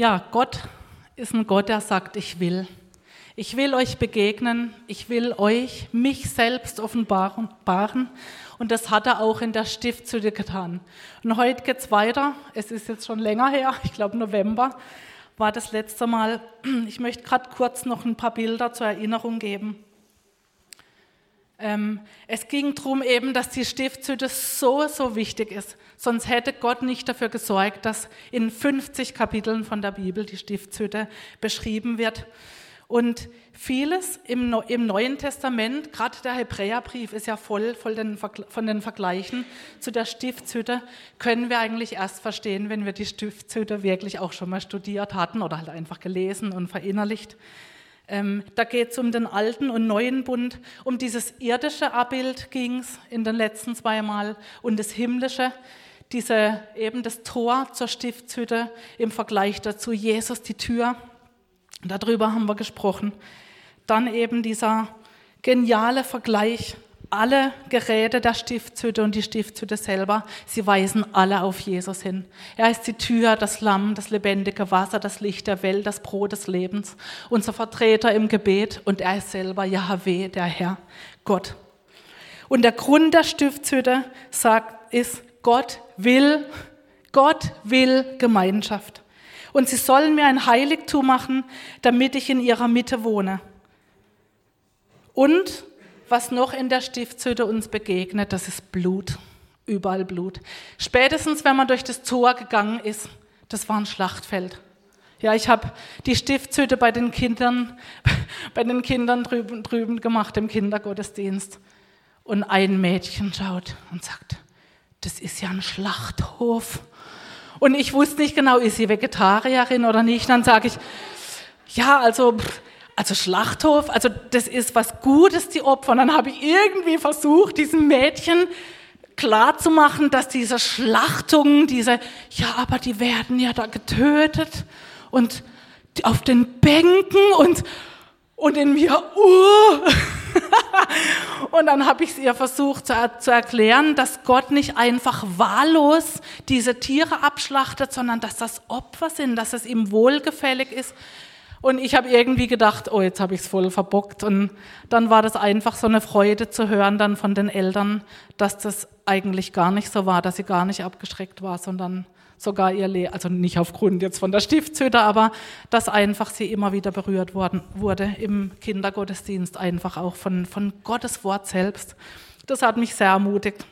Ja, Gott ist ein Gott, der sagt, ich will. Ich will euch begegnen, ich will euch, mich selbst offenbaren. Und das hat er auch in der Stiftshütte getan. Und heute geht es weiter. Es ist jetzt schon länger her, ich glaube November war das letzte Mal. Ich möchte gerade kurz noch ein paar Bilder zur Erinnerung geben. Ähm, es ging darum eben, dass die Stiftshütte so, so wichtig ist. Sonst hätte Gott nicht dafür gesorgt, dass in 50 Kapiteln von der Bibel die Stiftshütte beschrieben wird. Und vieles im, im Neuen Testament, gerade der Hebräerbrief ist ja voll, voll den, von den Vergleichen zu der Stiftshütte, können wir eigentlich erst verstehen, wenn wir die Stiftshütte wirklich auch schon mal studiert hatten oder halt einfach gelesen und verinnerlicht. Ähm, da geht es um den alten und neuen Bund. Um dieses irdische Abbild ging es in den letzten zwei Mal und das himmlische, diese, eben das Tor zur Stiftshütte im Vergleich dazu, Jesus die Tür. Darüber haben wir gesprochen. Dann eben dieser geniale Vergleich alle Geräte der Stiftshütte und die Stiftshütte selber, sie weisen alle auf Jesus hin. Er ist die Tür, das Lamm, das lebendige Wasser, das Licht der Welt, das Brot des Lebens, unser Vertreter im Gebet und er ist selber Yahweh, der Herr, Gott. Und der Grund der Stiftshütte sagt, ist, Gott will, Gott will Gemeinschaft. Und sie sollen mir ein Heiligtum machen, damit ich in ihrer Mitte wohne. Und was noch in der Stiftshütte uns begegnet, das ist Blut. Überall Blut. Spätestens, wenn man durch das Tor gegangen ist, das war ein Schlachtfeld. Ja, ich habe die Stiftshütte bei den Kindern, bei den Kindern drüben, drüben gemacht im Kindergottesdienst. Und ein Mädchen schaut und sagt, das ist ja ein Schlachthof. Und ich wusste nicht genau, ist sie Vegetarierin oder nicht. Dann sage ich, ja, also pff, also Schlachthof, also das ist was Gutes, die Opfer. Und dann habe ich irgendwie versucht, diesem Mädchen klar zu machen, dass diese Schlachtungen, diese, ja, aber die werden ja da getötet und auf den Bänken und, und in mir, uh. und dann habe ich es ihr versucht zu, zu erklären, dass Gott nicht einfach wahllos diese Tiere abschlachtet, sondern dass das Opfer sind, dass es ihm wohlgefällig ist, und ich habe irgendwie gedacht, oh, jetzt habe ich es voll verbockt. Und dann war das einfach so eine Freude zu hören dann von den Eltern, dass das eigentlich gar nicht so war, dass sie gar nicht abgeschreckt war, sondern sogar ihr Leben, also nicht aufgrund jetzt von der Stiftshütte, aber dass einfach sie immer wieder berührt worden, wurde im Kindergottesdienst, einfach auch von, von Gottes Wort selbst. Das hat mich sehr ermutigt.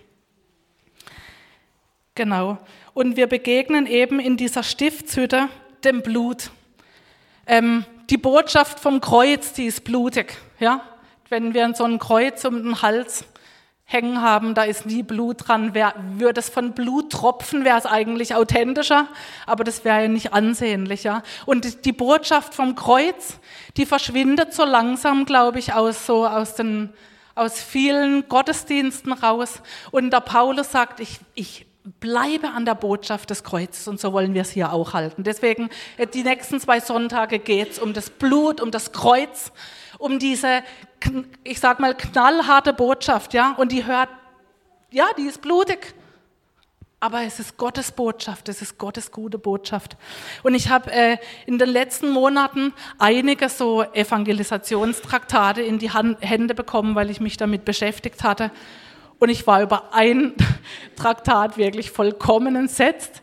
Genau. Und wir begegnen eben in dieser Stiftshütte dem Blut. Ähm, die Botschaft vom Kreuz, die ist blutig. Ja? Wenn wir so ein Kreuz um den Hals hängen haben, da ist nie Blut dran. Wär, würde es von Blut tropfen, wäre es eigentlich authentischer, aber das wäre ja nicht ansehnlicher. Und die Botschaft vom Kreuz, die verschwindet so langsam, glaube ich, aus so aus den aus vielen Gottesdiensten raus. Und der Paulus sagt, ich, ich bleibe an der Botschaft des Kreuzes und so wollen wir es hier auch halten. Deswegen, äh, die nächsten zwei Sonntage geht es um das Blut, um das Kreuz, um diese, ich sag mal, knallharte Botschaft, ja, und die hört, ja, die ist blutig, aber es ist Gottes Botschaft, es ist Gottes gute Botschaft. Und ich habe äh, in den letzten Monaten einige so Evangelisationstraktate in die Hand, Hände bekommen, weil ich mich damit beschäftigt hatte. Und ich war über ein Traktat wirklich vollkommen entsetzt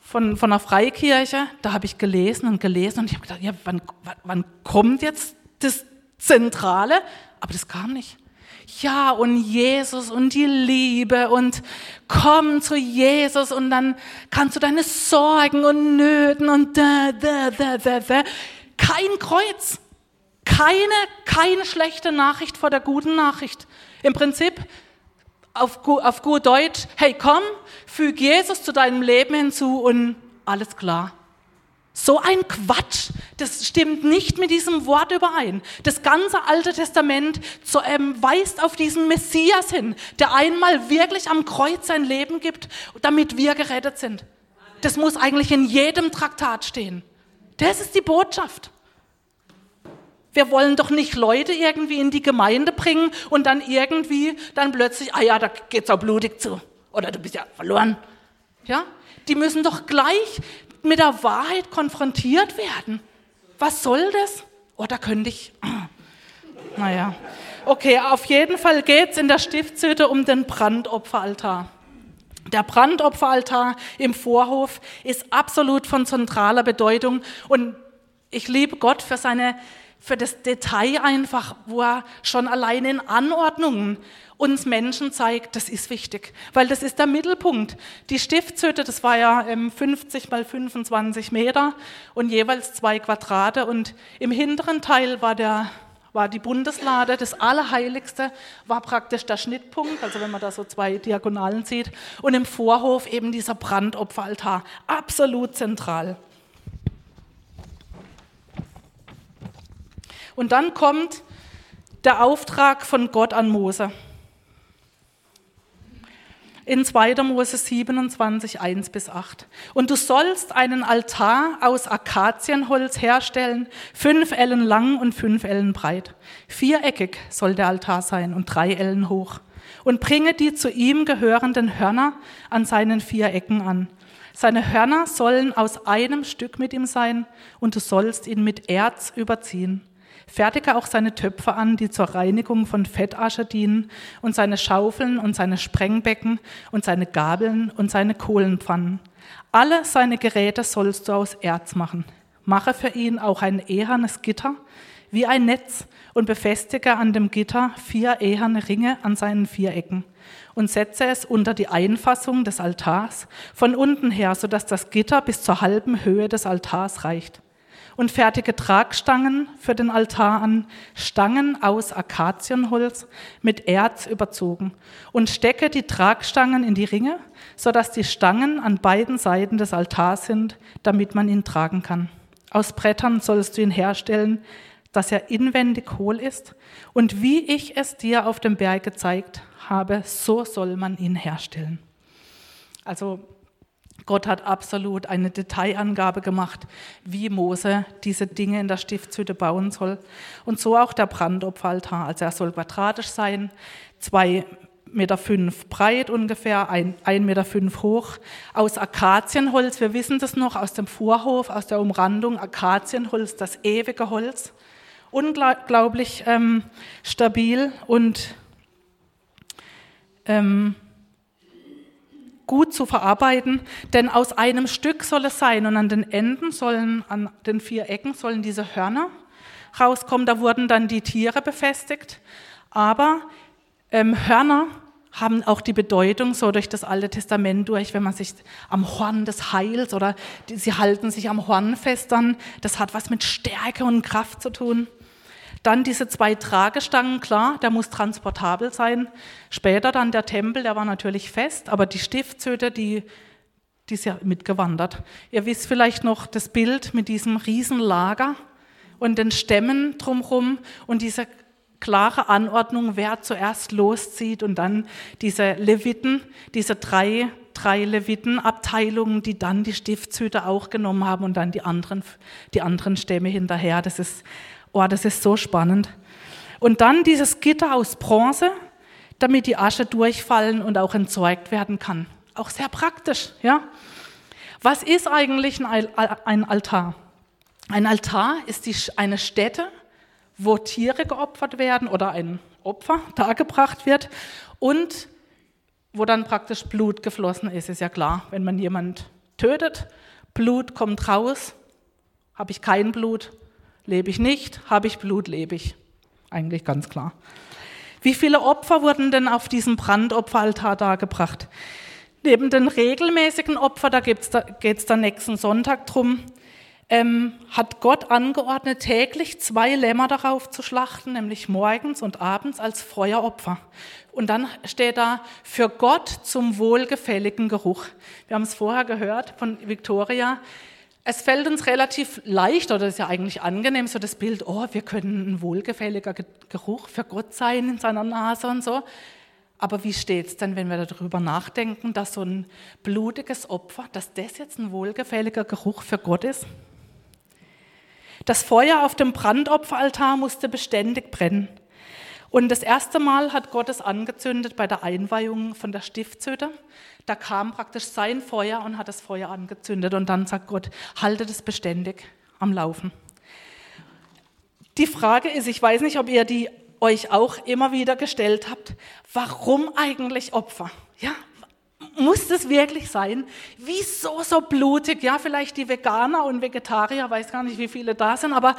von, von einer Freikirche. Da habe ich gelesen und gelesen und ich habe gedacht, ja, wann, wann kommt jetzt das Zentrale? Aber das kam nicht. Ja, und Jesus und die Liebe und komm zu Jesus und dann kannst du deine Sorgen und Nöten und da, da, da, da, da. Kein Kreuz. Keine, keine schlechte Nachricht vor der guten Nachricht. Im Prinzip auf, auf gut Deutsch, hey komm, füg Jesus zu deinem Leben hinzu und alles klar. So ein Quatsch, das stimmt nicht mit diesem Wort überein. Das ganze Alte Testament so, ähm, weist auf diesen Messias hin, der einmal wirklich am Kreuz sein Leben gibt, damit wir gerettet sind. Das muss eigentlich in jedem Traktat stehen. Das ist die Botschaft. Wir wollen doch nicht Leute irgendwie in die Gemeinde bringen und dann irgendwie dann plötzlich, ah ja, da geht's auch blutig zu. Oder du bist ja verloren. Ja? Die müssen doch gleich mit der Wahrheit konfrontiert werden. Was soll das? Oh, da könnte ich. Naja. Okay, auf jeden Fall geht es in der Stiftshütte um den Brandopferaltar. Der Brandopferaltar im Vorhof ist absolut von zentraler Bedeutung und ich liebe Gott für seine für das Detail einfach, wo er schon allein in Anordnungen uns Menschen zeigt, das ist wichtig, weil das ist der Mittelpunkt. Die Stiftshütte, das war ja 50 mal 25 Meter und jeweils zwei Quadrate. Und im hinteren Teil war der war die Bundeslade, das Allerheiligste war praktisch der Schnittpunkt, also wenn man da so zwei Diagonalen sieht, und im Vorhof eben dieser Brandopferaltar, absolut zentral. Und dann kommt der Auftrag von Gott an Mose. In 2. Mose 27, 1 bis 8. Und du sollst einen Altar aus Akazienholz herstellen, fünf Ellen lang und fünf Ellen breit. Viereckig soll der Altar sein und drei Ellen hoch. Und bringe die zu ihm gehörenden Hörner an seinen vier Ecken an. Seine Hörner sollen aus einem Stück mit ihm sein, und du sollst ihn mit Erz überziehen. Fertige auch seine Töpfe an, die zur Reinigung von Fettasche dienen, und seine Schaufeln und seine Sprengbecken und seine Gabeln und seine Kohlenpfannen. Alle seine Geräte sollst du aus Erz machen. Mache für ihn auch ein ehernes Gitter wie ein Netz und befestige an dem Gitter vier eherne Ringe an seinen vier Ecken und setze es unter die Einfassung des Altars von unten her, sodass das Gitter bis zur halben Höhe des Altars reicht und fertige Tragstangen für den Altar an, Stangen aus Akazienholz mit Erz überzogen und stecke die Tragstangen in die Ringe, sodass die Stangen an beiden Seiten des Altars sind, damit man ihn tragen kann. Aus Brettern sollst du ihn herstellen, dass er inwendig hohl ist und wie ich es dir auf dem Berg gezeigt habe, so soll man ihn herstellen. Also Gott hat absolut eine Detailangabe gemacht, wie Mose diese Dinge in der Stiftshütte bauen soll. Und so auch der Brandopferaltar. Also er soll quadratisch sein, zwei Meter fünf breit ungefähr, ein, ein Meter fünf hoch, aus Akazienholz. Wir wissen das noch aus dem Vorhof, aus der Umrandung. Akazienholz, das ewige Holz. Unglaublich ähm, stabil und ähm, gut zu verarbeiten, denn aus einem Stück soll es sein und an den Enden sollen, an den vier Ecken sollen diese Hörner rauskommen. Da wurden dann die Tiere befestigt, aber ähm, Hörner haben auch die Bedeutung so durch das Alte Testament durch, wenn man sich am Horn des Heils oder die, sie halten sich am Horn fest, dann das hat was mit Stärke und Kraft zu tun. Dann diese zwei Tragestangen, klar, der muss transportabel sein. Später dann der Tempel, der war natürlich fest, aber die Stiftshütte, die, die ist ja mitgewandert. Ihr wisst vielleicht noch das Bild mit diesem Riesenlager und den Stämmen drumherum und diese klare Anordnung, wer zuerst loszieht und dann diese Leviten, diese drei, drei Levitenabteilungen, die dann die Stiftshüte auch genommen haben und dann die anderen, die anderen Stämme hinterher. Das ist Oh, das ist so spannend. Und dann dieses Gitter aus Bronze, damit die Asche durchfallen und auch entsorgt werden kann. Auch sehr praktisch, ja. Was ist eigentlich ein Altar? Ein Altar ist die, eine Stätte, wo Tiere geopfert werden oder ein Opfer dargebracht wird und wo dann praktisch Blut geflossen ist, ist ja klar. Wenn man jemand tötet, Blut kommt raus, habe ich kein Blut, Lebe ich nicht, habe ich Blut, lebe ich. Eigentlich ganz klar. Wie viele Opfer wurden denn auf diesem Brandopferaltar dargebracht? Neben den regelmäßigen Opfern, da, geht es dann nächsten Sonntag drum, ähm, hat Gott angeordnet, täglich zwei Lämmer darauf zu schlachten, nämlich morgens und abends als Feueropfer. Und dann steht da, für Gott zum wohlgefälligen Geruch. Wir haben es vorher gehört von Victoria. Es fällt uns relativ leicht, oder ist ja eigentlich angenehm, so das Bild, oh, wir können ein wohlgefälliger Geruch für Gott sein in seiner Nase und so. Aber wie steht es denn, wenn wir darüber nachdenken, dass so ein blutiges Opfer, dass das jetzt ein wohlgefälliger Geruch für Gott ist? Das Feuer auf dem Brandopferaltar musste beständig brennen. Und das erste Mal hat Gott es angezündet bei der Einweihung von der Stiftshütte. Da kam praktisch sein Feuer und hat das Feuer angezündet. Und dann sagt Gott, haltet es beständig am Laufen. Die Frage ist, ich weiß nicht, ob ihr die euch auch immer wieder gestellt habt, warum eigentlich Opfer? Ja, muss das wirklich sein? Wieso so blutig? Ja, vielleicht die Veganer und Vegetarier, weiß gar nicht, wie viele da sind, aber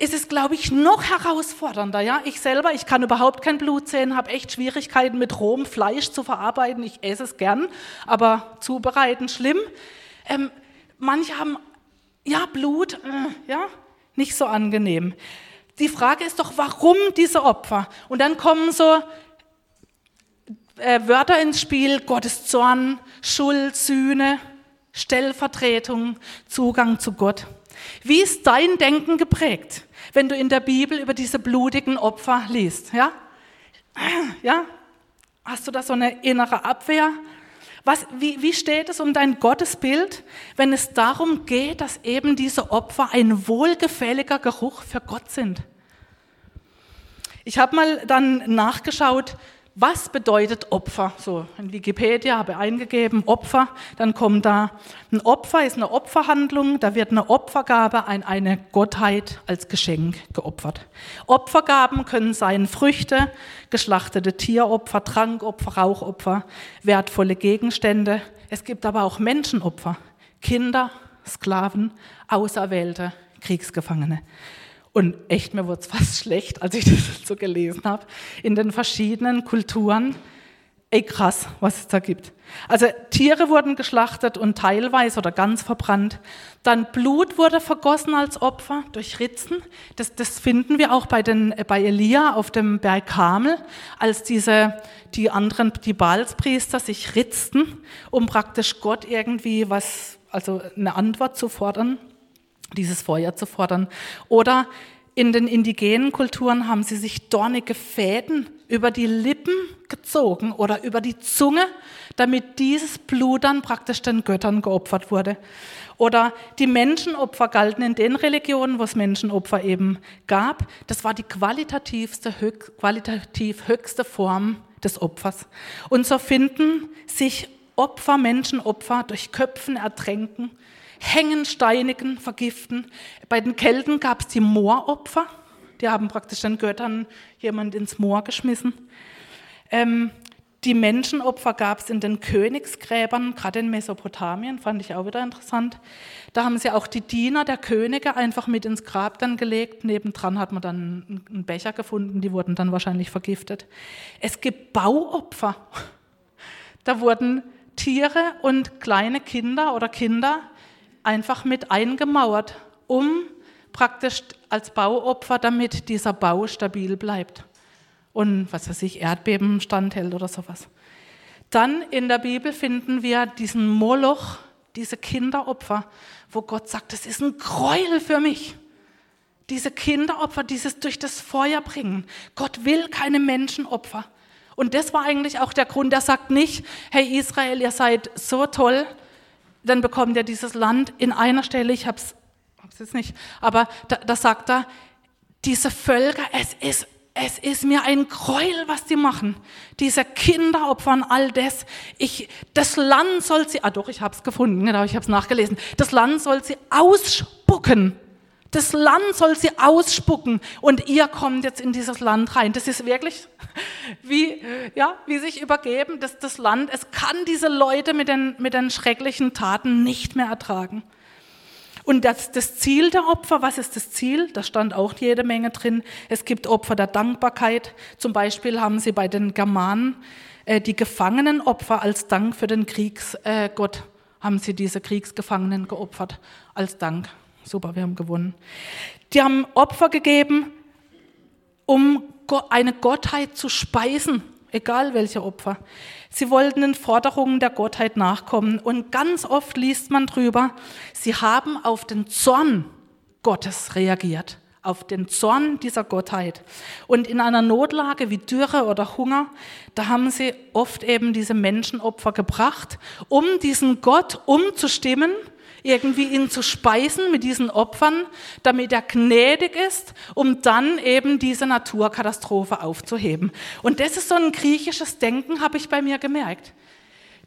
ist es, glaube ich, noch herausfordernder. Ja? Ich selber, ich kann überhaupt kein Blut sehen, habe echt Schwierigkeiten mit rohem Fleisch zu verarbeiten. Ich esse es gern, aber zubereiten schlimm. Ähm, manche haben, ja, Blut, äh, ja, nicht so angenehm. Die Frage ist doch, warum diese Opfer? Und dann kommen so äh, Wörter ins Spiel, Gottes Zorn, Schuld, Sühne, Stellvertretung, Zugang zu Gott. Wie ist dein Denken geprägt? Wenn du in der Bibel über diese blutigen Opfer liest. Ja? Ja? Hast du da so eine innere Abwehr? Was, wie, wie steht es um dein Gottesbild, wenn es darum geht, dass eben diese Opfer ein wohlgefälliger Geruch für Gott sind? Ich habe mal dann nachgeschaut, was bedeutet Opfer? So in Wikipedia habe ich eingegeben Opfer, dann kommt da ein Opfer ist eine Opferhandlung, da wird eine Opfergabe an eine Gottheit als Geschenk geopfert. Opfergaben können sein Früchte, geschlachtete Tieropfer, Trankopfer, Rauchopfer, wertvolle Gegenstände. Es gibt aber auch Menschenopfer, Kinder, Sklaven, Auserwählte, Kriegsgefangene. Und echt, mir wurde es fast schlecht, als ich das so gelesen habe, in den verschiedenen Kulturen. Ey, krass, was es da gibt. Also Tiere wurden geschlachtet und teilweise oder ganz verbrannt. Dann Blut wurde vergossen als Opfer durch Ritzen. Das, das finden wir auch bei, den, bei Elia auf dem Berg Kamel, als diese, die anderen, die Baalspriester sich ritzten, um praktisch Gott irgendwie was, also eine Antwort zu fordern dieses Feuer zu fordern. Oder in den indigenen Kulturen haben sie sich dornige Fäden über die Lippen gezogen oder über die Zunge, damit dieses Blut dann praktisch den Göttern geopfert wurde. Oder die Menschenopfer galten in den Religionen, wo es Menschenopfer eben gab. Das war die qualitativste, qualitativ höchste Form des Opfers. Und so finden sich Opfer, Menschenopfer durch Köpfen, Ertränken, hängen, steinigen, vergiften. Bei den Kelten gab es die Mooropfer. Die haben praktisch den Göttern jemand ins Moor geschmissen. Ähm, die Menschenopfer gab es in den Königsgräbern, gerade in Mesopotamien, fand ich auch wieder interessant. Da haben sie auch die Diener der Könige einfach mit ins Grab dann gelegt. Nebendran hat man dann einen Becher gefunden, die wurden dann wahrscheinlich vergiftet. Es gibt Bauopfer. Da wurden Tiere und kleine Kinder oder Kinder einfach mit eingemauert, um praktisch als Bauopfer, damit dieser Bau stabil bleibt und was weiß ich, Erdbeben standhält oder sowas. Dann in der Bibel finden wir diesen Moloch, diese Kinderopfer, wo Gott sagt, das ist ein Gräuel für mich. Diese Kinderopfer, dieses durch das Feuer bringen. Gott will keine Menschenopfer. Und das war eigentlich auch der Grund, er sagt nicht, hey Israel, ihr seid so toll, dann bekommt er dieses Land in einer Stelle, ich habe es jetzt nicht, aber da, da sagt er, diese Völker, es ist, es ist mir ein Gräuel, was die machen. Diese Kinder opfern all das. Ich, das Land soll sie, ah doch, ich habe es gefunden, genau, ich habe es nachgelesen. Das Land soll sie ausspucken. Das Land soll sie ausspucken und ihr kommt jetzt in dieses Land rein. Das ist wirklich wie, ja, wie sich übergeben. Das, das Land, es kann diese Leute mit den, mit den schrecklichen Taten nicht mehr ertragen. Und das, das Ziel der Opfer, was ist das Ziel? Da stand auch jede Menge drin. Es gibt Opfer der Dankbarkeit. Zum Beispiel haben sie bei den Germanen äh, die Gefangenenopfer als Dank für den Kriegsgott, äh, haben sie diese Kriegsgefangenen geopfert als Dank. Super, wir haben gewonnen. Die haben Opfer gegeben, um eine Gottheit zu speisen, egal welche Opfer. Sie wollten den Forderungen der Gottheit nachkommen. Und ganz oft liest man drüber, sie haben auf den Zorn Gottes reagiert, auf den Zorn dieser Gottheit. Und in einer Notlage wie Dürre oder Hunger, da haben sie oft eben diese Menschenopfer gebracht, um diesen Gott umzustimmen irgendwie ihn zu speisen mit diesen Opfern, damit er gnädig ist, um dann eben diese Naturkatastrophe aufzuheben. Und das ist so ein griechisches Denken, habe ich bei mir gemerkt.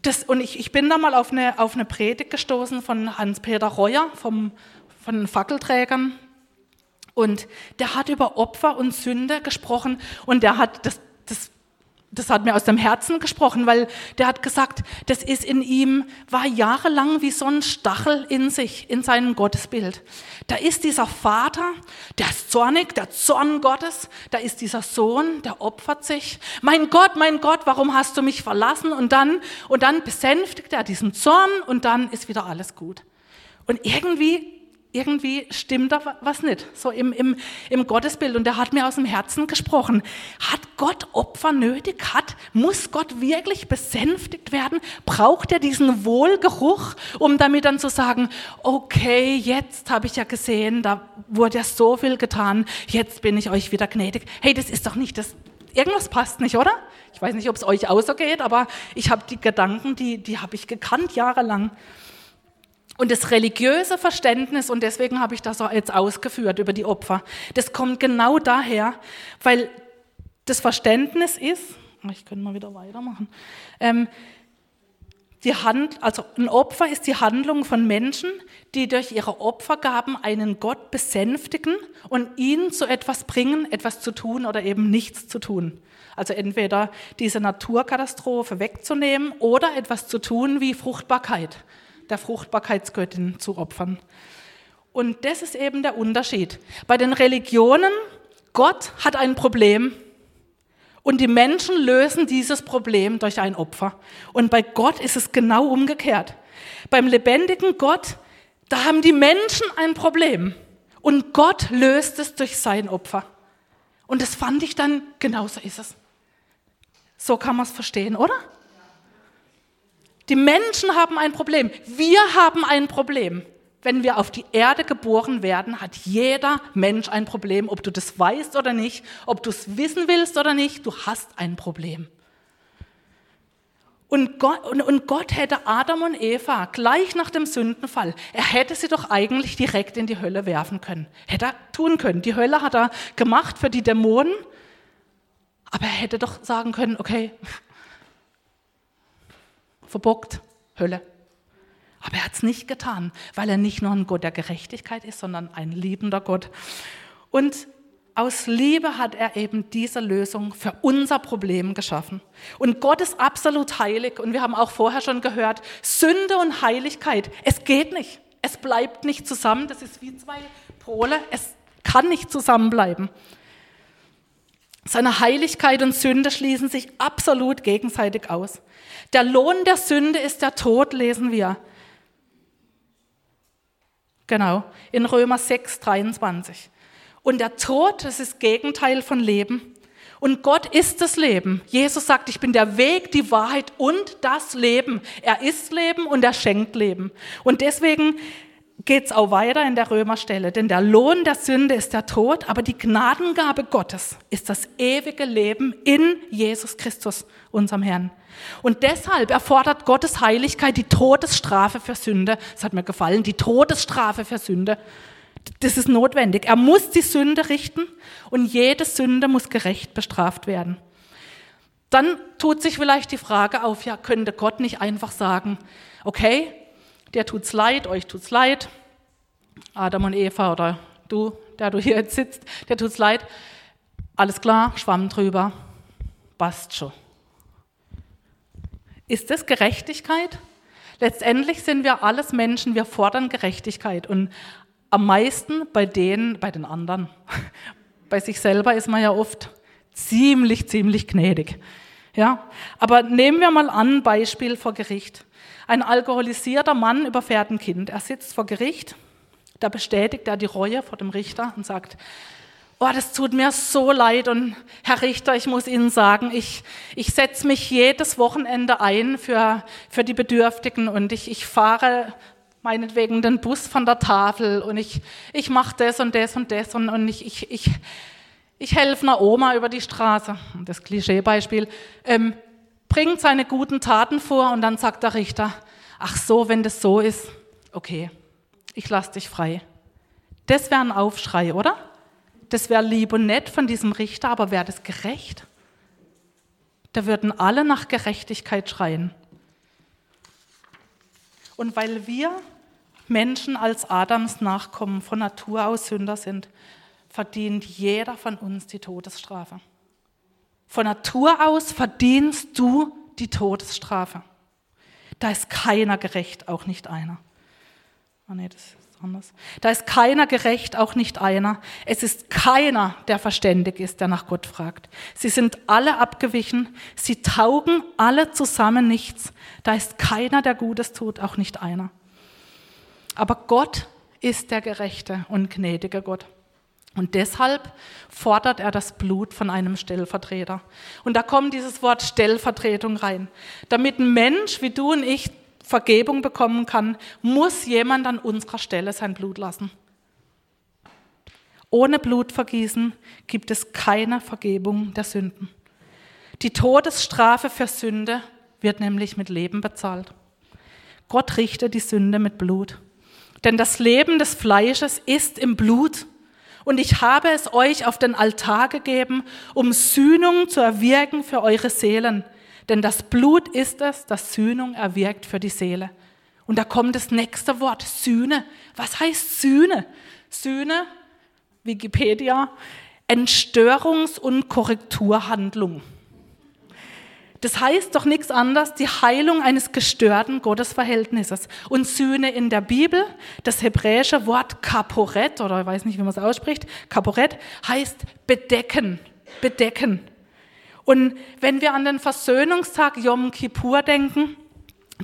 Das, und ich, ich bin da mal auf eine, auf eine Predigt gestoßen von Hans-Peter Reuer, vom, von den Fackelträgern. Und der hat über Opfer und Sünde gesprochen und der hat das, das das hat mir aus dem Herzen gesprochen, weil der hat gesagt, das ist in ihm, war jahrelang wie so ein Stachel in sich, in seinem Gottesbild. Da ist dieser Vater, der ist zornig, der Zorn Gottes, da ist dieser Sohn, der opfert sich. Mein Gott, mein Gott, warum hast du mich verlassen? Und dann, und dann besänftigt er diesen Zorn und dann ist wieder alles gut. Und irgendwie irgendwie stimmt da was nicht, so im, im, im Gottesbild. Und er hat mir aus dem Herzen gesprochen. Hat Gott Opfer nötig? Hat, muss Gott wirklich besänftigt werden? Braucht er diesen Wohlgeruch, um damit dann zu sagen, okay, jetzt habe ich ja gesehen, da wurde ja so viel getan, jetzt bin ich euch wieder gnädig. Hey, das ist doch nicht das, irgendwas passt nicht, oder? Ich weiß nicht, ob es euch auch so geht, aber ich habe die Gedanken, die, die habe ich gekannt jahrelang. Und das religiöse Verständnis, und deswegen habe ich das auch jetzt ausgeführt über die Opfer, das kommt genau daher, weil das Verständnis ist, ich könnte mal wieder weitermachen, ähm, die Hand, also ein Opfer ist die Handlung von Menschen, die durch ihre Opfergaben einen Gott besänftigen und ihn zu etwas bringen, etwas zu tun oder eben nichts zu tun. Also entweder diese Naturkatastrophe wegzunehmen oder etwas zu tun wie Fruchtbarkeit der Fruchtbarkeitsgöttin zu opfern. Und das ist eben der Unterschied. Bei den Religionen, Gott hat ein Problem und die Menschen lösen dieses Problem durch ein Opfer. Und bei Gott ist es genau umgekehrt. Beim lebendigen Gott, da haben die Menschen ein Problem und Gott löst es durch sein Opfer. Und das fand ich dann, genauso ist es. So kann man es verstehen, oder? Die Menschen haben ein Problem. Wir haben ein Problem. Wenn wir auf die Erde geboren werden, hat jeder Mensch ein Problem, ob du das weißt oder nicht, ob du es wissen willst oder nicht, du hast ein Problem. Und Gott, und, und Gott hätte Adam und Eva gleich nach dem Sündenfall, er hätte sie doch eigentlich direkt in die Hölle werfen können. Hätte er tun können. Die Hölle hat er gemacht für die Dämonen, aber er hätte doch sagen können, okay, verbockt, Hölle. Aber er hat es nicht getan, weil er nicht nur ein Gott der Gerechtigkeit ist, sondern ein liebender Gott. Und aus Liebe hat er eben diese Lösung für unser Problem geschaffen. Und Gott ist absolut heilig. Und wir haben auch vorher schon gehört, Sünde und Heiligkeit, es geht nicht. Es bleibt nicht zusammen. Das ist wie zwei Pole. Es kann nicht zusammenbleiben. Seine Heiligkeit und Sünde schließen sich absolut gegenseitig aus. Der Lohn der Sünde ist der Tod, lesen wir. Genau, in Römer 6, 23. Und der Tod, das ist Gegenteil von Leben. Und Gott ist das Leben. Jesus sagt, ich bin der Weg, die Wahrheit und das Leben. Er ist Leben und er schenkt Leben. Und deswegen geht es auch weiter in der Römerstelle. Denn der Lohn der Sünde ist der Tod, aber die Gnadengabe Gottes ist das ewige Leben in Jesus Christus, unserem Herrn. Und deshalb erfordert Gottes Heiligkeit die Todesstrafe für Sünde. Das hat mir gefallen, die Todesstrafe für Sünde. Das ist notwendig. Er muss die Sünde richten und jede Sünde muss gerecht bestraft werden. Dann tut sich vielleicht die Frage auf, ja, könnte Gott nicht einfach sagen, okay, der tut's leid, euch tut's leid, Adam und Eva oder du, der du hier jetzt sitzt, der tut's leid, alles klar, Schwamm drüber, passt schon. Ist das Gerechtigkeit? Letztendlich sind wir alles Menschen, wir fordern Gerechtigkeit und am meisten bei denen, bei den anderen. Bei sich selber ist man ja oft ziemlich, ziemlich gnädig. Ja, aber nehmen wir mal an, Beispiel vor Gericht. Ein alkoholisierter Mann überfährt ein Kind. Er sitzt vor Gericht, da bestätigt er die Reue vor dem Richter und sagt, oh, das tut mir so leid und Herr Richter, ich muss Ihnen sagen, ich, ich setze mich jedes Wochenende ein für, für die Bedürftigen und ich, ich fahre meinetwegen den Bus von der Tafel und ich, ich mache das und das und das und, und ich, ich, ich, ich helfe einer Oma über die Straße. Das Klischeebeispiel. Ähm, bringt seine guten Taten vor und dann sagt der Richter, ach so, wenn das so ist, okay, ich lasse dich frei. Das wäre ein Aufschrei, oder? Das wäre lieb und nett von diesem Richter, aber wäre das gerecht? Da würden alle nach Gerechtigkeit schreien. Und weil wir Menschen als Adams Nachkommen von Natur aus Sünder sind, verdient jeder von uns die Todesstrafe. Von Natur aus verdienst du die Todesstrafe. Da ist keiner gerecht, auch nicht einer. Oh nee, das ist anders. Da ist keiner gerecht, auch nicht einer. Es ist keiner, der verständig ist, der nach Gott fragt. Sie sind alle abgewichen. Sie taugen alle zusammen nichts. Da ist keiner, der Gutes tut, auch nicht einer. Aber Gott ist der gerechte und gnädige Gott. Und deshalb fordert er das Blut von einem Stellvertreter. Und da kommt dieses Wort Stellvertretung rein. Damit ein Mensch wie du und ich Vergebung bekommen kann, muss jemand an unserer Stelle sein Blut lassen. Ohne Blutvergießen gibt es keine Vergebung der Sünden. Die Todesstrafe für Sünde wird nämlich mit Leben bezahlt. Gott richtet die Sünde mit Blut. Denn das Leben des Fleisches ist im Blut. Und ich habe es euch auf den Altar gegeben, um Sühnung zu erwirken für eure Seelen. Denn das Blut ist es, das Sühnung erwirkt für die Seele. Und da kommt das nächste Wort, Sühne. Was heißt Sühne? Sühne, Wikipedia, Entstörungs- und Korrekturhandlung. Das heißt doch nichts anderes, die Heilung eines gestörten Gottesverhältnisses. Und Sühne in der Bibel, das hebräische Wort Kaporet, oder ich weiß nicht, wie man es ausspricht, Kaporet heißt bedecken, bedecken. Und wenn wir an den Versöhnungstag Yom Kippur denken,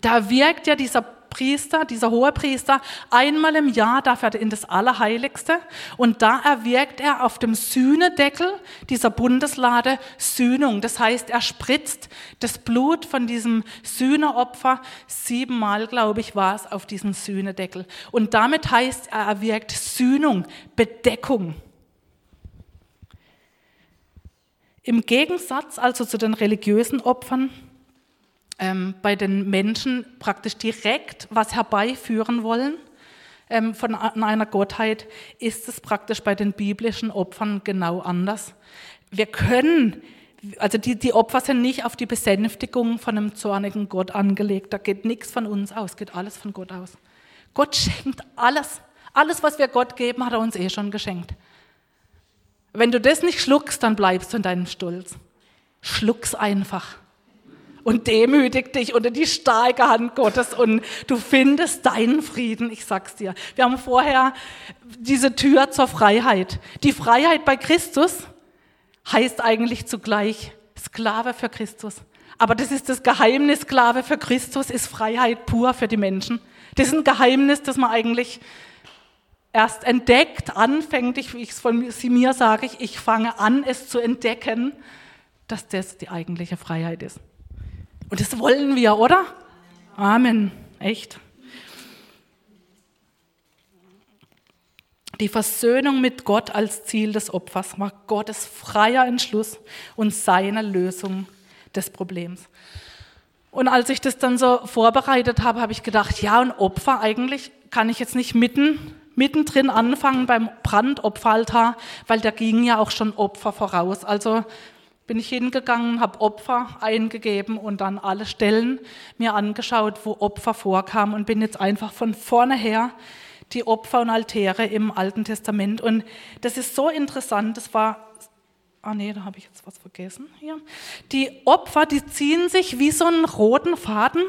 da wirkt ja dieser Priester, dieser hohe Priester, einmal im Jahr darf er in das Allerheiligste und da erwirkt er auf dem Sühnedeckel dieser Bundeslade Sühnung. Das heißt, er spritzt das Blut von diesem Sühneopfer siebenmal, glaube ich, war es auf diesen Sühnedeckel. Und damit heißt, er erwirkt Sühnung, Bedeckung. Im Gegensatz also zu den religiösen Opfern, ähm, bei den Menschen praktisch direkt was herbeiführen wollen ähm, von einer Gottheit, ist es praktisch bei den biblischen Opfern genau anders. Wir können, also die, die Opfer sind nicht auf die Besänftigung von einem zornigen Gott angelegt. Da geht nichts von uns aus, geht alles von Gott aus. Gott schenkt alles. Alles, was wir Gott geben, hat er uns eh schon geschenkt. Wenn du das nicht schluckst, dann bleibst du in deinem Stolz. Schluck's einfach und demütig dich unter die starke Hand Gottes und du findest deinen Frieden, ich sag's dir. Wir haben vorher diese Tür zur Freiheit. Die Freiheit bei Christus heißt eigentlich zugleich Sklave für Christus. Aber das ist das Geheimnis, Sklave für Christus ist Freiheit pur für die Menschen. Das ist ein Geheimnis, das man eigentlich erst entdeckt, anfängt, ich, wie ich es von mir sage, ich, ich fange an, es zu entdecken, dass das die eigentliche Freiheit ist. Und das wollen wir, oder? Amen. Echt. Die Versöhnung mit Gott als Ziel des Opfers war Gottes freier Entschluss und seine Lösung des Problems. Und als ich das dann so vorbereitet habe, habe ich gedacht, ja, ein Opfer eigentlich kann ich jetzt nicht mitten mittendrin anfangen beim Brandopferaltar, weil da gingen ja auch schon Opfer voraus. Also bin ich hingegangen, habe Opfer eingegeben und dann alle Stellen mir angeschaut, wo Opfer vorkamen und bin jetzt einfach von vorne her die Opfer und Altäre im Alten Testament. Und das ist so interessant, das war Ah nee, da habe ich jetzt was vergessen hier. Die Opfer, die ziehen sich wie so einen roten Faden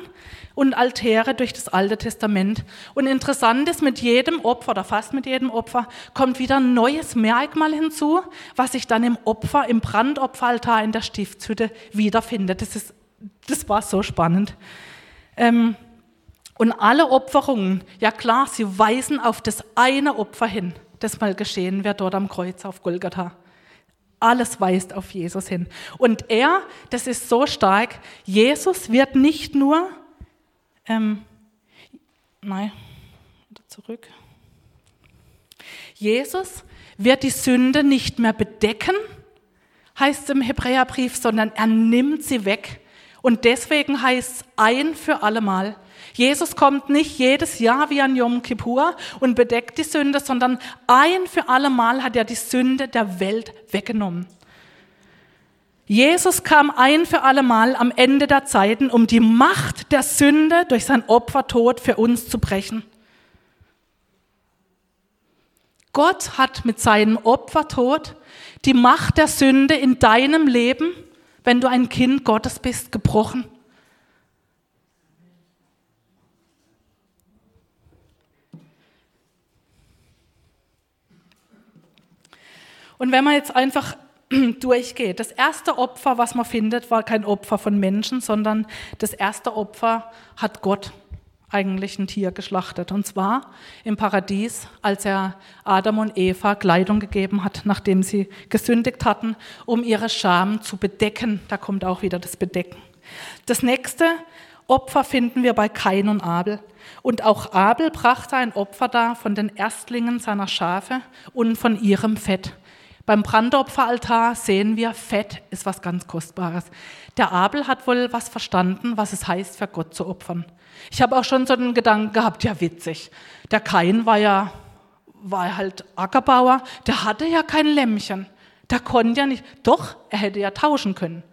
und Altäre durch das Alte Testament. Und interessant ist, mit jedem Opfer oder fast mit jedem Opfer kommt wieder ein neues Merkmal hinzu, was sich dann im Opfer, im Brandopferaltar in der Stiftshütte wiederfindet. Das, ist, das war so spannend. Ähm, und alle Opferungen, ja klar, sie weisen auf das eine Opfer hin, das mal geschehen wird dort am Kreuz auf Golgatha. Alles weist auf Jesus hin. Und er, das ist so stark, Jesus wird nicht nur, ähm, nein, zurück. Jesus wird die Sünde nicht mehr bedecken, heißt es im Hebräerbrief, sondern er nimmt sie weg. Und deswegen heißt es ein für allemal, Jesus kommt nicht jedes Jahr wie an Yom Kippur und bedeckt die Sünde, sondern ein für alle Mal hat er die Sünde der Welt weggenommen. Jesus kam ein für alle Mal am Ende der Zeiten, um die Macht der Sünde durch sein Opfertod für uns zu brechen. Gott hat mit seinem Opfertod die Macht der Sünde in deinem Leben, wenn du ein Kind Gottes bist, gebrochen. Und wenn man jetzt einfach durchgeht, das erste Opfer, was man findet, war kein Opfer von Menschen, sondern das erste Opfer hat Gott eigentlich ein Tier geschlachtet. Und zwar im Paradies, als er Adam und Eva Kleidung gegeben hat, nachdem sie gesündigt hatten, um ihre Scham zu bedecken. Da kommt auch wieder das Bedecken. Das nächste Opfer finden wir bei Kain und Abel. Und auch Abel brachte ein Opfer dar von den Erstlingen seiner Schafe und von ihrem Fett. Beim Brandopferaltar sehen wir, Fett ist was ganz Kostbares. Der Abel hat wohl was verstanden, was es heißt, für Gott zu opfern. Ich habe auch schon so einen Gedanken gehabt, ja witzig. Der Kain war ja war halt Ackerbauer, der hatte ja kein Lämmchen. Der konnte ja nicht, doch, er hätte ja tauschen können.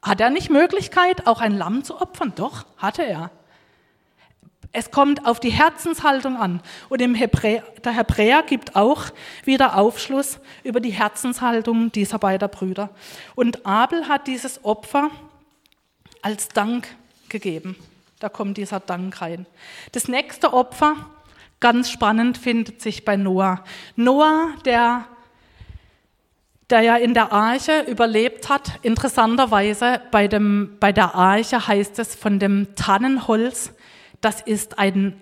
Hat er nicht Möglichkeit, auch ein Lamm zu opfern? Doch, hatte er. Es kommt auf die Herzenshaltung an. Und im Hebräer, der Hebräer gibt auch wieder Aufschluss über die Herzenshaltung dieser beiden Brüder. Und Abel hat dieses Opfer als Dank gegeben. Da kommt dieser Dank rein. Das nächste Opfer, ganz spannend, findet sich bei Noah. Noah, der der ja in der Arche überlebt hat. Interessanterweise bei, dem, bei der Arche heißt es von dem Tannenholz, das ist ein,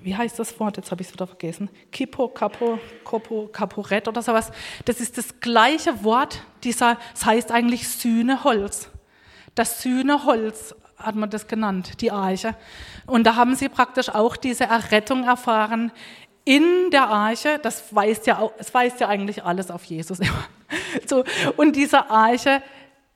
wie heißt das Wort? Jetzt habe ich es wieder vergessen. Kipo, Capo, Copo, Caporet oder sowas. Das ist das gleiche Wort, dieser, das heißt eigentlich Sühneholz. Das Sühneholz hat man das genannt, die Arche. Und da haben sie praktisch auch diese Errettung erfahren in der Arche. Das weist ja, es weist ja eigentlich alles auf Jesus. So, und diese Arche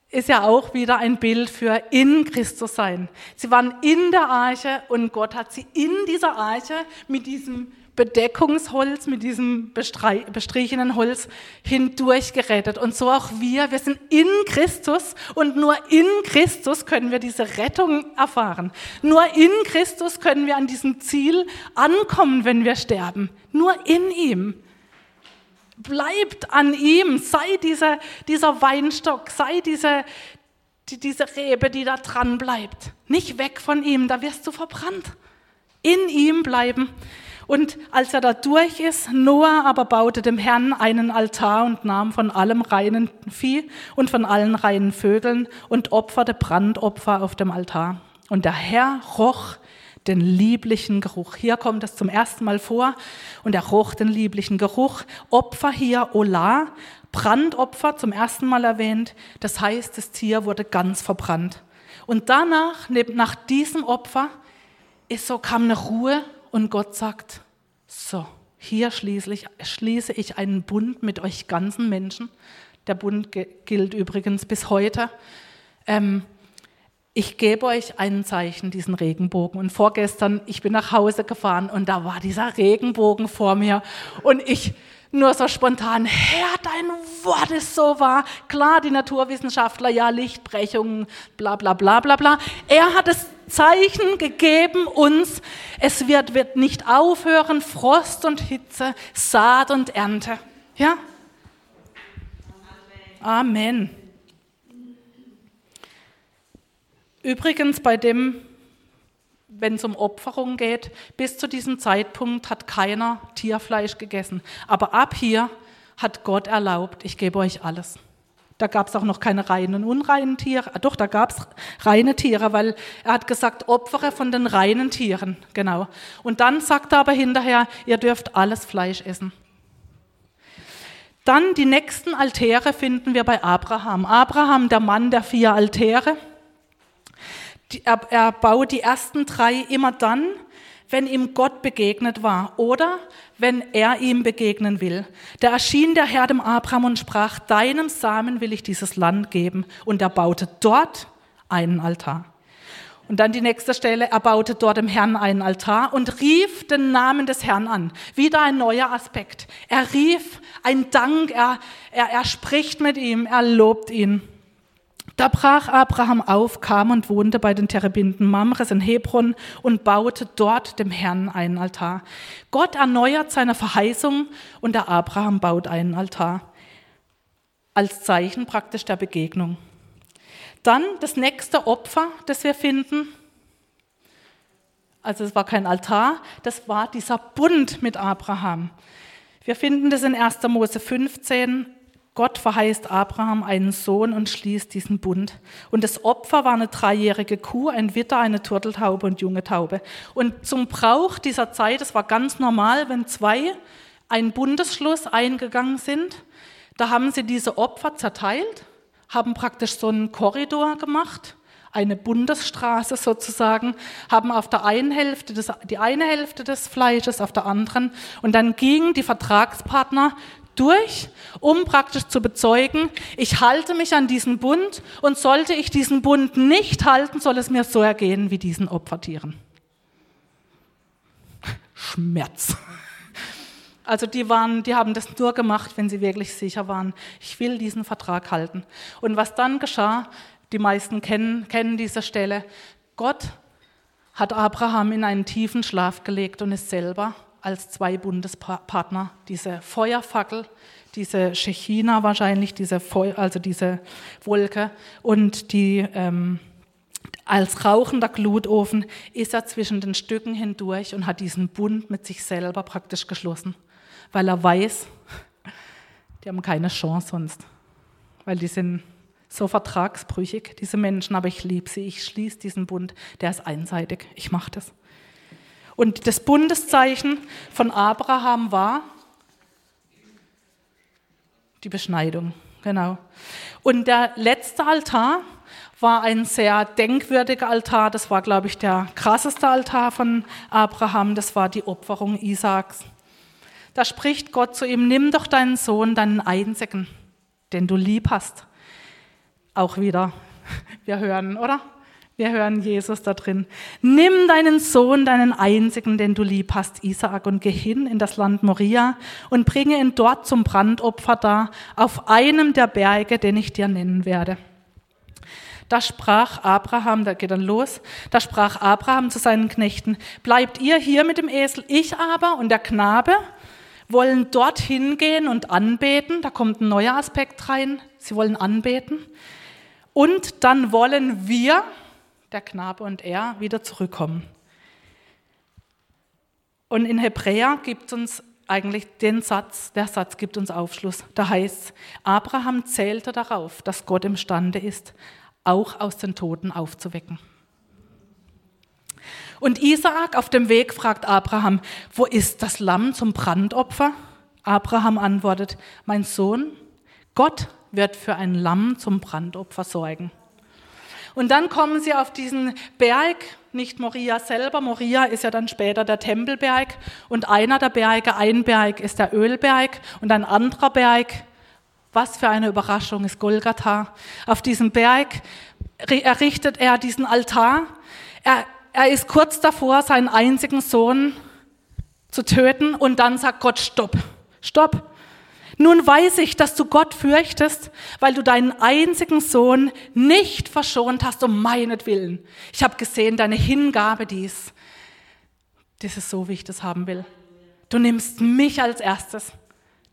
ist ja auch wieder ein Bild für in Christus sein. Sie waren in der Arche und Gott hat sie in dieser Arche mit diesem Bedeckungsholz, mit diesem bestrichenen Holz hindurch gerettet. Und so auch wir, wir sind in Christus und nur in Christus können wir diese Rettung erfahren. Nur in Christus können wir an diesem Ziel ankommen, wenn wir sterben. Nur in ihm. Bleibt an ihm, sei dieser, dieser Weinstock, sei diese, die, diese Rebe, die da dran bleibt. Nicht weg von ihm, da wirst du verbrannt. In ihm bleiben. Und als er da durch ist, Noah aber baute dem Herrn einen Altar und nahm von allem reinen Vieh und von allen reinen Vögeln und opferte Brandopfer auf dem Altar. Und der Herr roch den lieblichen Geruch. Hier kommt es zum ersten Mal vor und er roch den lieblichen Geruch. Opfer hier Ola, Brandopfer zum ersten Mal erwähnt. Das heißt, das Tier wurde ganz verbrannt. Und danach, nach diesem Opfer, ist so kam eine Ruhe und Gott sagt, so, hier schließlich, schließe ich einen Bund mit euch ganzen Menschen. Der Bund gilt übrigens bis heute. Ähm, ich gebe euch ein Zeichen, diesen Regenbogen. Und vorgestern, ich bin nach Hause gefahren und da war dieser Regenbogen vor mir. Und ich nur so spontan, Herr, dein Wort ist so wahr. Klar, die Naturwissenschaftler, ja, Lichtbrechungen, bla bla bla bla bla. Er hat das Zeichen gegeben uns, es wird, wird nicht aufhören, Frost und Hitze, Saat und Ernte. Ja? Amen. Übrigens bei dem, wenn es um Opferung geht, bis zu diesem Zeitpunkt hat keiner Tierfleisch gegessen. Aber ab hier hat Gott erlaubt, ich gebe euch alles. Da gab es auch noch keine reinen und unreinen Tiere. Ah, doch, da gab es reine Tiere, weil er hat gesagt, Opfere von den reinen Tieren. Genau. Und dann sagt er aber hinterher, ihr dürft alles Fleisch essen. Dann die nächsten Altäre finden wir bei Abraham. Abraham, der Mann der vier Altäre. Er, er baut die ersten drei immer dann, wenn ihm Gott begegnet war oder wenn er ihm begegnen will. Da erschien der Herr dem Abraham und sprach, deinem Samen will ich dieses Land geben. Und er baute dort einen Altar. Und dann die nächste Stelle, er baute dort dem Herrn einen Altar und rief den Namen des Herrn an. Wieder ein neuer Aspekt. Er rief ein Dank, er, er, er spricht mit ihm, er lobt ihn. Da brach Abraham auf, kam und wohnte bei den Terebinden Mamres in Hebron und baute dort dem Herrn einen Altar. Gott erneuert seine Verheißung und der Abraham baut einen Altar. Als Zeichen praktisch der Begegnung. Dann das nächste Opfer, das wir finden. Also es war kein Altar, das war dieser Bund mit Abraham. Wir finden das in 1. Mose 15. Gott verheißt Abraham einen Sohn und schließt diesen Bund. Und das Opfer war eine dreijährige Kuh, ein Witter, eine Turteltaube und junge Taube. Und zum Brauch dieser Zeit, es war ganz normal, wenn zwei einen Bundesschluss eingegangen sind, da haben sie diese Opfer zerteilt haben praktisch so einen Korridor gemacht, eine Bundesstraße sozusagen, haben auf der einen Hälfte des, die eine Hälfte des Fleisches, auf der anderen und dann gingen die Vertragspartner durch, um praktisch zu bezeugen, ich halte mich an diesen Bund und sollte ich diesen Bund nicht halten, soll es mir so ergehen wie diesen Opfertieren. Schmerz. Also die waren, die haben das nur gemacht, wenn sie wirklich sicher waren, ich will diesen Vertrag halten. Und was dann geschah, die meisten kennen, kennen diese Stelle. Gott hat Abraham in einen tiefen Schlaf gelegt und ist selber als zwei Bundespartner. Diese Feuerfackel, diese Shechina wahrscheinlich, diese Feu also diese Wolke und die ähm, als rauchender Glutofen ist er zwischen den Stücken hindurch und hat diesen Bund mit sich selber praktisch geschlossen weil er weiß, die haben keine Chance sonst, weil die sind so vertragsbrüchig, diese Menschen, aber ich liebe sie, ich schließe diesen Bund, der ist einseitig, ich mache das. Und das Bundeszeichen von Abraham war die Beschneidung, genau. Und der letzte Altar war ein sehr denkwürdiger Altar, das war, glaube ich, der krasseste Altar von Abraham, das war die Opferung Isaaks. Da spricht Gott zu ihm, nimm doch deinen Sohn, deinen einzigen, den du lieb hast. Auch wieder, wir hören, oder? Wir hören Jesus da drin. Nimm deinen Sohn, deinen einzigen, den du lieb hast, Isaak, und geh hin in das Land Moria und bringe ihn dort zum Brandopfer dar, auf einem der Berge, den ich dir nennen werde. Da sprach Abraham, da geht dann los, da sprach Abraham zu seinen Knechten, bleibt ihr hier mit dem Esel, ich aber und der Knabe wollen dorthin gehen und anbeten. Da kommt ein neuer Aspekt rein. Sie wollen anbeten. Und dann wollen wir, der Knabe und er, wieder zurückkommen. Und in Hebräer gibt uns eigentlich den Satz, der Satz gibt uns Aufschluss. Da heißt, Abraham zählte darauf, dass Gott imstande ist, auch aus den Toten aufzuwecken. Und Isaak auf dem Weg fragt Abraham, wo ist das Lamm zum Brandopfer? Abraham antwortet, mein Sohn, Gott wird für ein Lamm zum Brandopfer sorgen. Und dann kommen sie auf diesen Berg, nicht Moria selber, Moria ist ja dann später der Tempelberg und einer der Berge, ein Berg ist der Ölberg und ein anderer Berg, was für eine Überraschung ist Golgatha. Auf diesem Berg errichtet er diesen Altar. Er er ist kurz davor, seinen einzigen Sohn zu töten und dann sagt Gott, stopp, stopp. Nun weiß ich, dass du Gott fürchtest, weil du deinen einzigen Sohn nicht verschont hast um meinetwillen. Ich habe gesehen, deine Hingabe dies. Das ist so, wie ich das haben will. Du nimmst mich als erstes.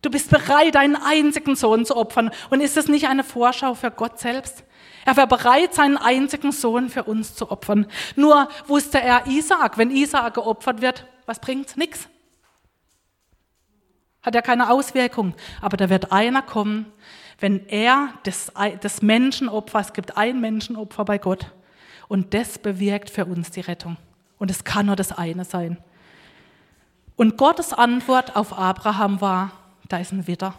Du bist bereit, deinen einzigen Sohn zu opfern. Und ist es nicht eine Vorschau für Gott selbst? Er war bereit, seinen einzigen Sohn für uns zu opfern. Nur wusste er Isaak, wenn Isaak geopfert wird, was bringt's? Nix. Hat ja keine Auswirkung. Aber da wird einer kommen, wenn er das, das Menschenopfer, es gibt ein Menschenopfer bei Gott, und das bewirkt für uns die Rettung. Und es kann nur das eine sein. Und Gottes Antwort auf Abraham war, da ist ein Witter.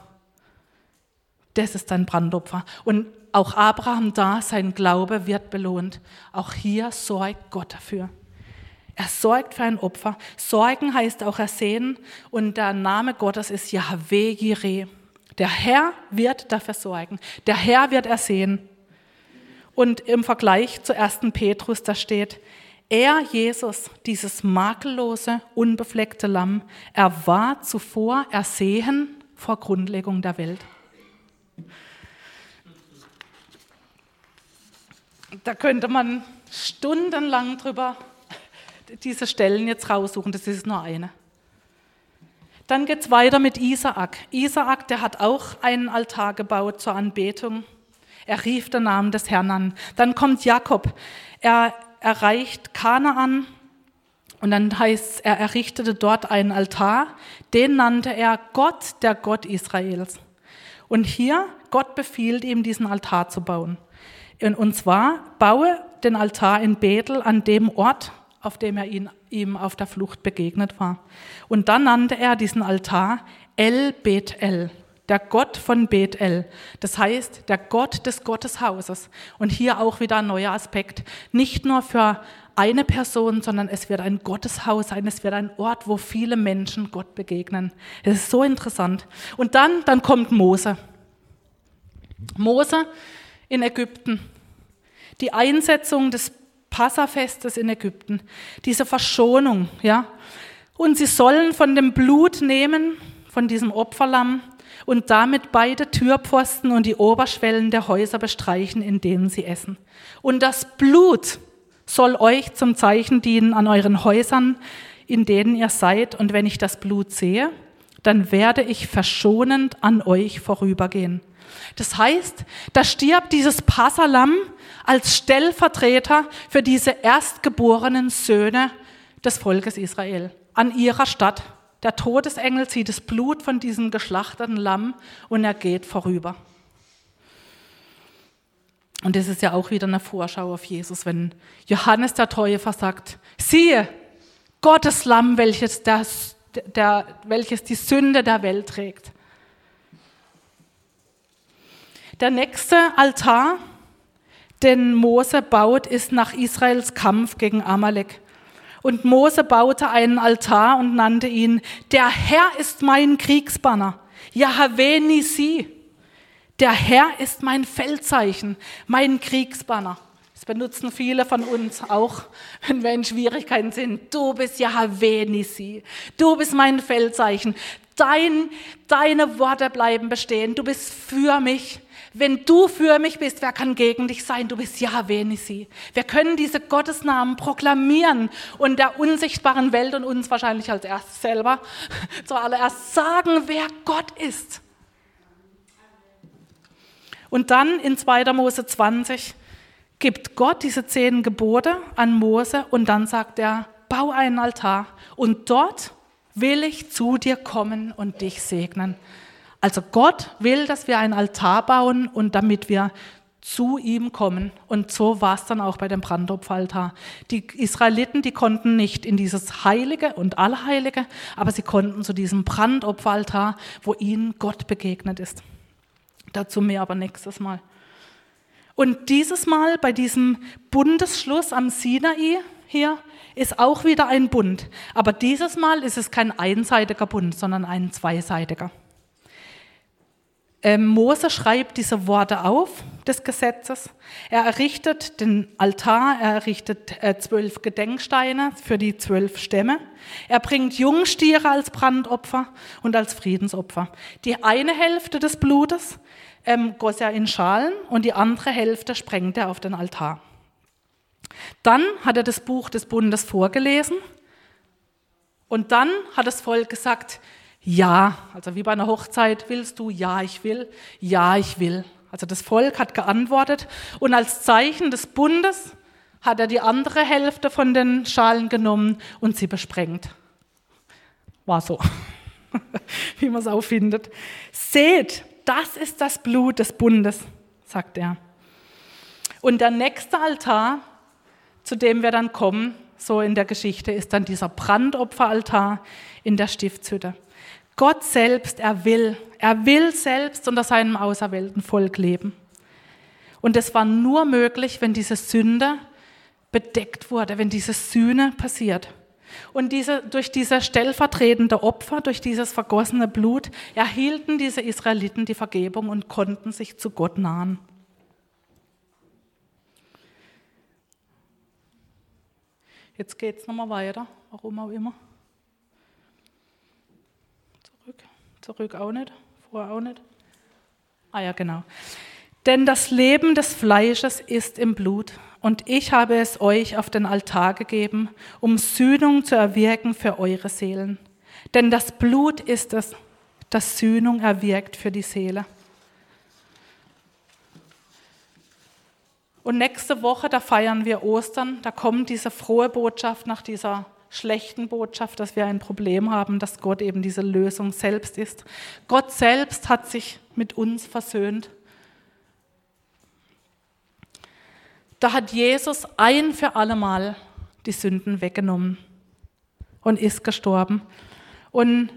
Das ist dein Brandopfer. Und auch Abraham da, sein Glaube wird belohnt. Auch hier sorgt Gott dafür. Er sorgt für ein Opfer. Sorgen heißt auch ersehen und der Name Gottes ist Yahweh Jireh. Der Herr wird dafür sorgen. Der Herr wird ersehen. Und im Vergleich zu 1. Petrus, da steht, er, Jesus, dieses makellose, unbefleckte Lamm, er war zuvor ersehen vor Grundlegung der Welt. Da könnte man stundenlang drüber diese Stellen jetzt raussuchen, das ist nur eine. Dann geht es weiter mit Isaak. Isaak, der hat auch einen Altar gebaut zur Anbetung. Er rief den Namen des Herrn an. Dann kommt Jakob. Er erreicht Kanaan und dann heißt es, er errichtete dort einen Altar. Den nannte er Gott, der Gott Israels. Und hier, Gott befiehlt ihm, diesen Altar zu bauen. Und zwar, baue den Altar in Bethel an dem Ort, auf dem er ihn, ihm auf der Flucht begegnet war. Und dann nannte er diesen Altar El Bethel, der Gott von Bethel. Das heißt, der Gott des Gotteshauses. Und hier auch wieder ein neuer Aspekt. Nicht nur für eine Person, sondern es wird ein Gotteshaus sein, es wird ein Ort, wo viele Menschen Gott begegnen. Es ist so interessant. Und dann, dann kommt Mose. Mose in Ägypten. Die Einsetzung des Passafestes in Ägypten, diese Verschonung, ja. Und sie sollen von dem Blut nehmen, von diesem Opferlamm, und damit beide Türpfosten und die Oberschwellen der Häuser bestreichen, in denen sie essen. Und das Blut soll euch zum Zeichen dienen an euren Häusern, in denen ihr seid. Und wenn ich das Blut sehe, dann werde ich verschonend an euch vorübergehen. Das heißt, da stirbt dieses Passalam als Stellvertreter für diese erstgeborenen Söhne des Volkes Israel an ihrer Stadt. Der Todesengel zieht das Blut von diesem geschlachteten Lamm und er geht vorüber. Und das ist ja auch wieder eine Vorschau auf Jesus, wenn Johannes der Täufer sagt, siehe, Gottes Lamm, welches, das, der, welches die Sünde der Welt trägt. Der nächste Altar den Mose baut, ist nach Israels Kampf gegen Amalek. Und Mose baute einen Altar und nannte ihn, der Herr ist mein Kriegsbanner, Yahweh Nisi. Der Herr ist mein Feldzeichen, mein Kriegsbanner. Das benutzen viele von uns auch, wenn wir in Schwierigkeiten sind. Du bist Yahweh Nisi. Du bist mein Feldzeichen. Dein, deine Worte bleiben bestehen. Du bist für mich. Wenn du für mich bist, wer kann gegen dich sein? Du bist Yahweh Nisi. Wir können diese Gottesnamen proklamieren und der unsichtbaren Welt und uns wahrscheinlich als erstes selber zuallererst sagen, wer Gott ist. Und dann in 2. Mose 20 gibt Gott diese zehn Gebote an Mose und dann sagt er, bau einen Altar und dort will ich zu dir kommen und dich segnen. Also Gott will, dass wir einen Altar bauen und damit wir zu ihm kommen. Und so war es dann auch bei dem Brandopferaltar. Die Israeliten, die konnten nicht in dieses Heilige und Allerheilige, aber sie konnten zu diesem Brandopferaltar, wo ihnen Gott begegnet ist. Dazu mehr aber nächstes Mal. Und dieses Mal bei diesem Bundesschluss am Sinai hier ist auch wieder ein Bund. Aber dieses Mal ist es kein einseitiger Bund, sondern ein zweiseitiger. Ähm, Mose schreibt diese Worte auf des Gesetzes. Er errichtet den Altar, er errichtet äh, zwölf Gedenksteine für die zwölf Stämme. Er bringt Jungstiere als Brandopfer und als Friedensopfer. Die eine Hälfte des Blutes ähm, goss er in Schalen und die andere Hälfte sprengt er auf den Altar. Dann hat er das Buch des Bundes vorgelesen und dann hat das Volk gesagt, ja, also wie bei einer Hochzeit, willst du? Ja, ich will. Ja, ich will. Also das Volk hat geantwortet und als Zeichen des Bundes hat er die andere Hälfte von den Schalen genommen und sie besprengt. War so, wie man es auch findet. Seht, das ist das Blut des Bundes, sagt er. Und der nächste Altar, zu dem wir dann kommen, so in der Geschichte, ist dann dieser Brandopferaltar in der Stiftshütte. Gott selbst, er will, er will selbst unter seinem auserwählten Volk leben. Und es war nur möglich, wenn diese Sünde bedeckt wurde, wenn diese Sühne passiert. Und diese, durch dieses stellvertretende Opfer, durch dieses vergossene Blut, erhielten diese Israeliten die Vergebung und konnten sich zu Gott nahen. Jetzt geht es nochmal weiter, warum auch immer. Zurück, zurück auch nicht, vorher auch nicht. Ah ja, genau. Denn das Leben des Fleisches ist im Blut und ich habe es euch auf den Altar gegeben, um Sühnung zu erwirken für eure Seelen. Denn das Blut ist es, das Sühnung erwirkt für die Seele. Und nächste Woche, da feiern wir Ostern, da kommt diese frohe Botschaft nach dieser schlechten Botschaft, dass wir ein Problem haben, dass Gott eben diese Lösung selbst ist. Gott selbst hat sich mit uns versöhnt. Da hat Jesus ein für allemal die Sünden weggenommen und ist gestorben. Und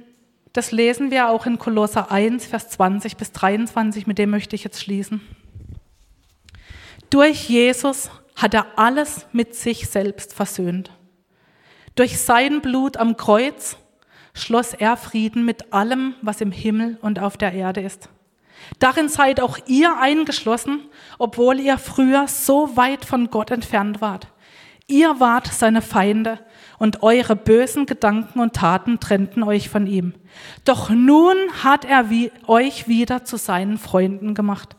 das lesen wir auch in Kolosser 1, Vers 20 bis 23, mit dem möchte ich jetzt schließen. Durch Jesus hat er alles mit sich selbst versöhnt. Durch sein Blut am Kreuz schloss er Frieden mit allem, was im Himmel und auf der Erde ist. Darin seid auch ihr eingeschlossen, obwohl ihr früher so weit von Gott entfernt wart. Ihr wart seine Feinde und eure bösen Gedanken und Taten trennten euch von ihm. Doch nun hat er wie, euch wieder zu seinen Freunden gemacht.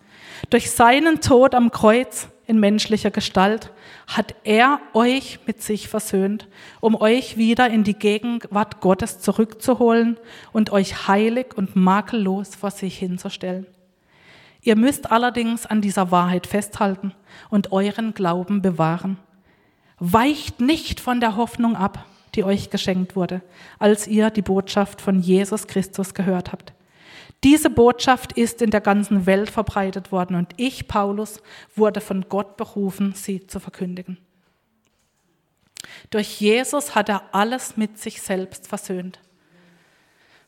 Durch seinen Tod am Kreuz in menschlicher Gestalt hat er euch mit sich versöhnt, um euch wieder in die Gegenwart Gottes zurückzuholen und euch heilig und makellos vor sich hinzustellen. Ihr müsst allerdings an dieser Wahrheit festhalten und euren Glauben bewahren. Weicht nicht von der Hoffnung ab, die euch geschenkt wurde, als ihr die Botschaft von Jesus Christus gehört habt. Diese Botschaft ist in der ganzen Welt verbreitet worden und ich, Paulus, wurde von Gott berufen, sie zu verkündigen. Durch Jesus hat er alles mit sich selbst versöhnt.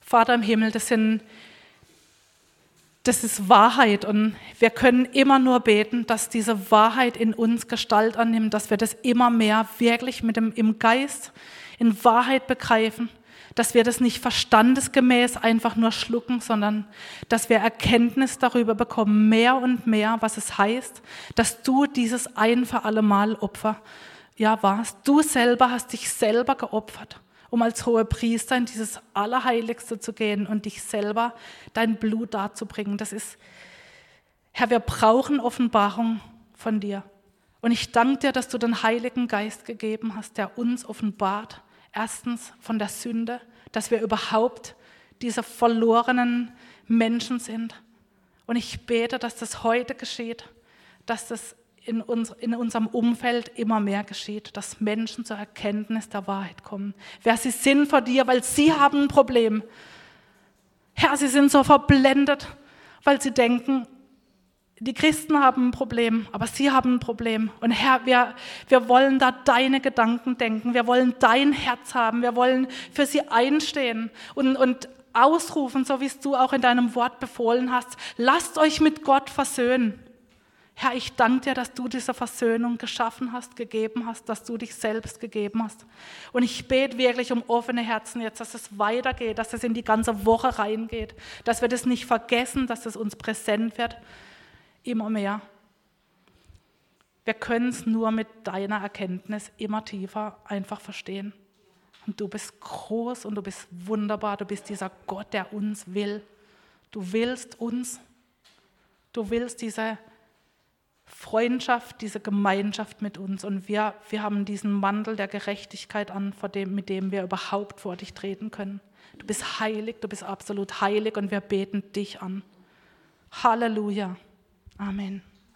Vater im Himmel, das sind das ist Wahrheit und wir können immer nur beten, dass diese Wahrheit in uns Gestalt annimmt, dass wir das immer mehr wirklich mit dem im Geist in Wahrheit begreifen, dass wir das nicht verstandesgemäß einfach nur schlucken, sondern dass wir Erkenntnis darüber bekommen, mehr und mehr, was es heißt, dass du dieses ein für alle Mal Opfer ja warst. Du selber hast dich selber geopfert um als hoher Priester in dieses Allerheiligste zu gehen und dich selber dein Blut darzubringen. Das ist, Herr, wir brauchen Offenbarung von dir. Und ich danke dir, dass du den Heiligen Geist gegeben hast, der uns offenbart. Erstens von der Sünde, dass wir überhaupt diese verlorenen Menschen sind. Und ich bete, dass das heute geschieht, dass das in, uns, in unserem Umfeld immer mehr geschieht, dass Menschen zur Erkenntnis der Wahrheit kommen. Wer sie sind vor dir, weil sie haben ein Problem. Herr, sie sind so verblendet, weil sie denken, die Christen haben ein Problem, aber sie haben ein Problem. Und Herr, wir, wir wollen da deine Gedanken denken. Wir wollen dein Herz haben. Wir wollen für sie einstehen und, und ausrufen, so wie es du auch in deinem Wort befohlen hast. Lasst euch mit Gott versöhnen. Herr, ich danke dir, dass du diese Versöhnung geschaffen hast, gegeben hast, dass du dich selbst gegeben hast. Und ich bete wirklich um offene Herzen jetzt, dass es weitergeht, dass es in die ganze Woche reingeht, dass wir das nicht vergessen, dass es uns präsent wird, immer mehr. Wir können es nur mit deiner Erkenntnis immer tiefer einfach verstehen. Und du bist groß und du bist wunderbar, du bist dieser Gott, der uns will. Du willst uns, du willst diese Freundschaft, diese Gemeinschaft mit uns. Und wir, wir haben diesen Mantel der Gerechtigkeit an, dem, mit dem wir überhaupt vor dich treten können. Du bist heilig, du bist absolut heilig und wir beten dich an. Halleluja. Amen.